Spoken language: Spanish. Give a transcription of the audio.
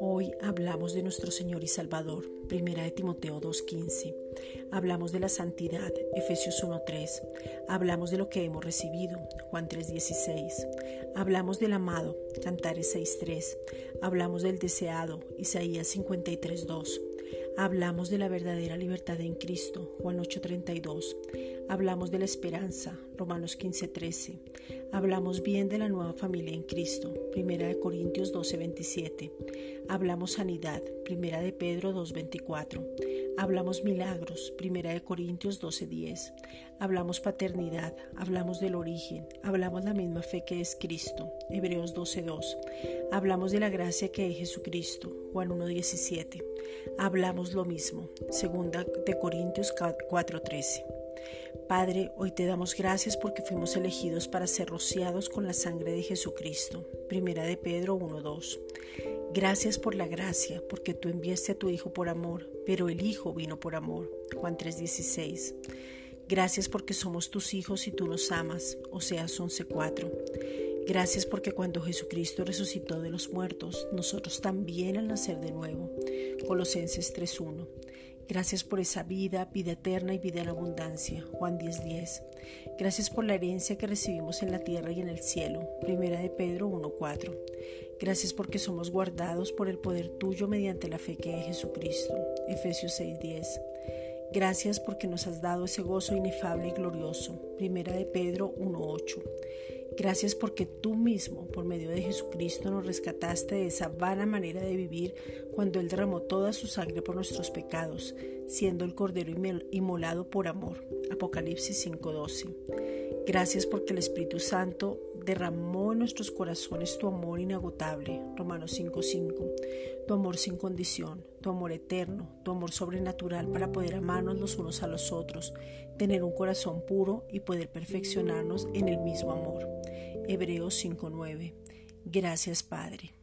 Hoy hablamos de nuestro Señor y Salvador, Primera de Timoteo 2.15. Hablamos de la santidad, Efesios 1.3. Hablamos de lo que hemos recibido, Juan 3.16. Hablamos del amado, Cantares 6.3. Hablamos del deseado, Isaías 53.2. Hablamos de la verdadera libertad en Cristo, Juan 8:32. Hablamos de la esperanza, Romanos 15:13. Hablamos bien de la nueva familia en Cristo, Primera de Corintios 12:27. Hablamos sanidad, Primera de Pedro 2:24. Hablamos milagros, Primera de Corintios 12:10. Hablamos paternidad, hablamos del origen, hablamos la misma fe que es Cristo, Hebreos 12:2. Hablamos de la gracia que es Jesucristo, Juan 1:17. Hablamos lo mismo, Segunda de Corintios 4:13. Padre, hoy te damos gracias porque fuimos elegidos para ser rociados con la sangre de Jesucristo. Primera de Pedro 1:2. Gracias por la gracia, porque tú enviaste a tu Hijo por amor, pero el Hijo vino por amor. Juan 3:16. Gracias porque somos tus hijos y tú nos amas. Oseas 11:4. Gracias porque cuando Jesucristo resucitó de los muertos, nosotros también al nacer de nuevo. Colosenses 3:1. Gracias por esa vida, vida eterna y vida en abundancia. Juan 10:10. Gracias por la herencia que recibimos en la tierra y en el cielo. Primera de Pedro 1:4. Gracias porque somos guardados por el poder tuyo mediante la fe que es Jesucristo. Efesios 6:10. Gracias porque nos has dado ese gozo inefable y glorioso. Primera de Pedro 1:8. Gracias porque tú mismo, por medio de Jesucristo, nos rescataste de esa vana manera de vivir cuando Él derramó toda su sangre por nuestros pecados, siendo el Cordero inmolado por amor. Apocalipsis 5:12. Gracias porque el Espíritu Santo derramó en nuestros corazones tu amor inagotable. Romanos 5:5. Tu amor sin condición, tu amor eterno, tu amor sobrenatural para poder amarnos los unos a los otros, tener un corazón puro y poder perfeccionarnos en el mismo amor. Hebreos 5:9. Gracias Padre.